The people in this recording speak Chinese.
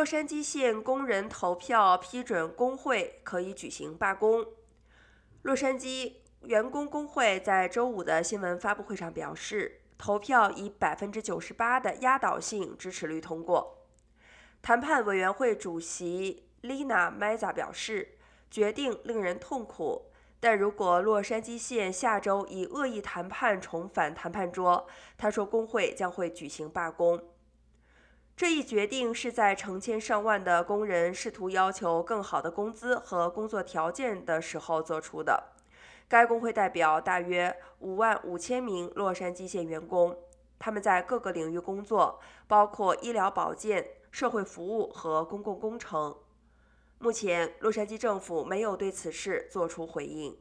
洛杉矶县工人投票批准工会可以举行罢工。洛杉矶员工工会在周五的新闻发布会上表示，投票以百分之九十八的压倒性支持率通过。谈判委员会主席 Lina Meza 表示，决定令人痛苦。但如果洛杉矶县下周以恶意谈判重返谈判桌，他说工会将会举行罢工。这一决定是在成千上万的工人试图要求更好的工资和工作条件的时候做出的。该工会代表大约五万五千名洛杉矶县员工，他们在各个领域工作，包括医疗保健、社会服务和公共工程。目前，洛杉矶政府没有对此事作出回应。